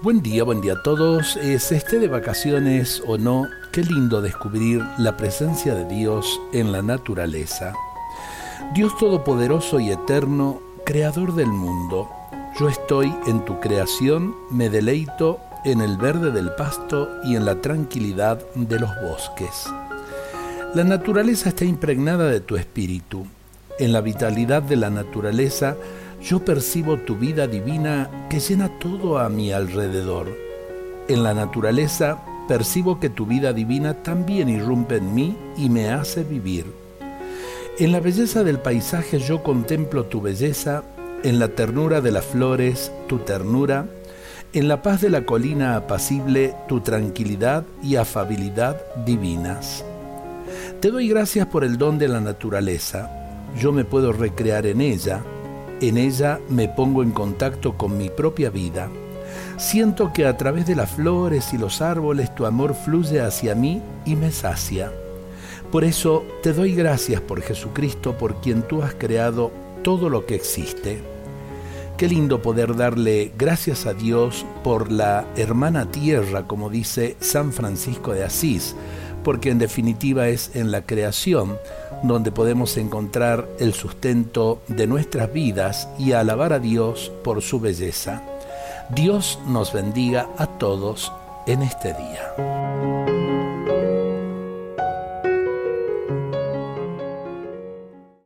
Buen día, buen día a todos. Se esté de vacaciones o no, qué lindo descubrir la presencia de Dios en la naturaleza. Dios Todopoderoso y Eterno, Creador del mundo, yo estoy en tu creación, me deleito en el verde del pasto y en la tranquilidad de los bosques. La naturaleza está impregnada de tu espíritu. En la vitalidad de la naturaleza, yo percibo tu vida divina que llena todo a mi alrededor. En la naturaleza percibo que tu vida divina también irrumpe en mí y me hace vivir. En la belleza del paisaje yo contemplo tu belleza, en la ternura de las flores tu ternura, en la paz de la colina apacible tu tranquilidad y afabilidad divinas. Te doy gracias por el don de la naturaleza. Yo me puedo recrear en ella, en ella me pongo en contacto con mi propia vida. Siento que a través de las flores y los árboles tu amor fluye hacia mí y me sacia. Por eso te doy gracias por Jesucristo, por quien tú has creado todo lo que existe. Qué lindo poder darle gracias a Dios por la hermana tierra, como dice San Francisco de Asís, porque en definitiva es en la creación donde podemos encontrar el sustento de nuestras vidas y alabar a Dios por su belleza. Dios nos bendiga a todos en este día.